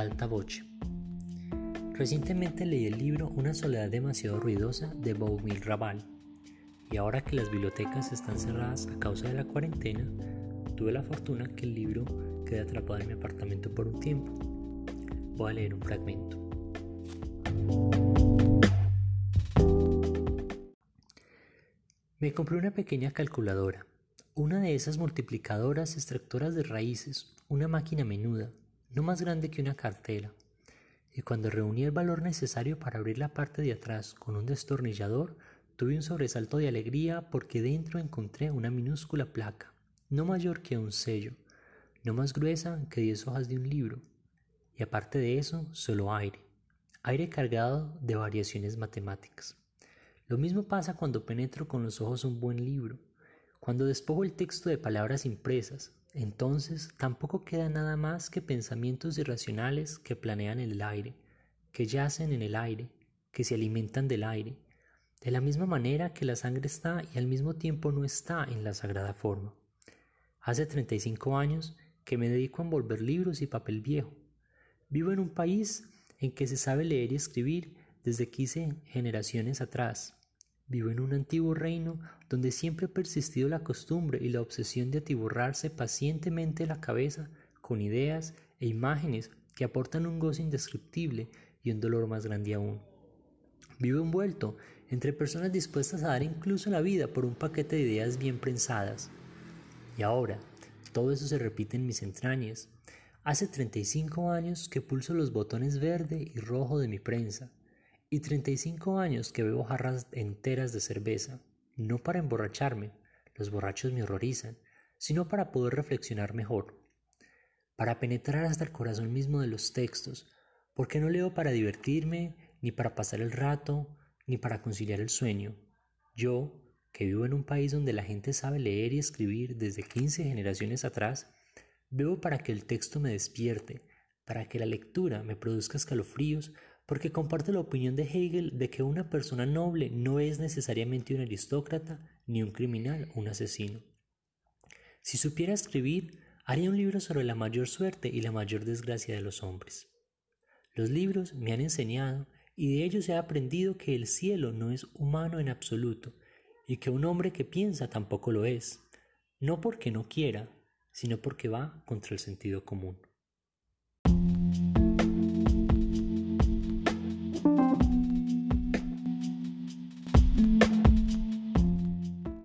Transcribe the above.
alta. Recientemente leí el libro Una soledad demasiado ruidosa de Boumil Raval y ahora que las bibliotecas están cerradas a causa de la cuarentena, tuve la fortuna que el libro quede atrapado en mi apartamento por un tiempo. Voy a leer un fragmento. Me compré una pequeña calculadora, una de esas multiplicadoras extractoras de raíces, una máquina menuda, no más grande que una cartera, y cuando reuní el valor necesario para abrir la parte de atrás con un destornillador, tuve un sobresalto de alegría porque dentro encontré una minúscula placa, no mayor que un sello, no más gruesa que diez hojas de un libro, y aparte de eso, solo aire, aire cargado de variaciones matemáticas. Lo mismo pasa cuando penetro con los ojos un buen libro, cuando despojo el texto de palabras impresas, entonces tampoco queda nada más que pensamientos irracionales que planean en el aire, que yacen en el aire, que se alimentan del aire, de la misma manera que la sangre está y al mismo tiempo no está en la sagrada forma. Hace 35 años que me dedico a envolver libros y papel viejo. Vivo en un país en que se sabe leer y escribir desde 15 generaciones atrás. Vivo en un antiguo reino donde siempre ha persistido la costumbre y la obsesión de atiborrarse pacientemente la cabeza con ideas e imágenes que aportan un gozo indescriptible y un dolor más grande aún. Vivo envuelto entre personas dispuestas a dar incluso la vida por un paquete de ideas bien prensadas. Y ahora, todo eso se repite en mis entrañas. Hace 35 años que pulso los botones verde y rojo de mi prensa, y 35 años que bebo jarras enteras de cerveza, no para emborracharme, los borrachos me horrorizan, sino para poder reflexionar mejor, para penetrar hasta el corazón mismo de los textos, porque no leo para divertirme, ni para pasar el rato, ni para conciliar el sueño. Yo, que vivo en un país donde la gente sabe leer y escribir desde 15 generaciones atrás, veo para que el texto me despierte, para que la lectura me produzca escalofríos, porque comparte la opinión de Hegel de que una persona noble no es necesariamente un aristócrata, ni un criminal un asesino. Si supiera escribir, haría un libro sobre la mayor suerte y la mayor desgracia de los hombres. Los libros me han enseñado, y de ellos he aprendido que el cielo no es humano en absoluto, y que un hombre que piensa tampoco lo es, no porque no quiera, sino porque va contra el sentido común.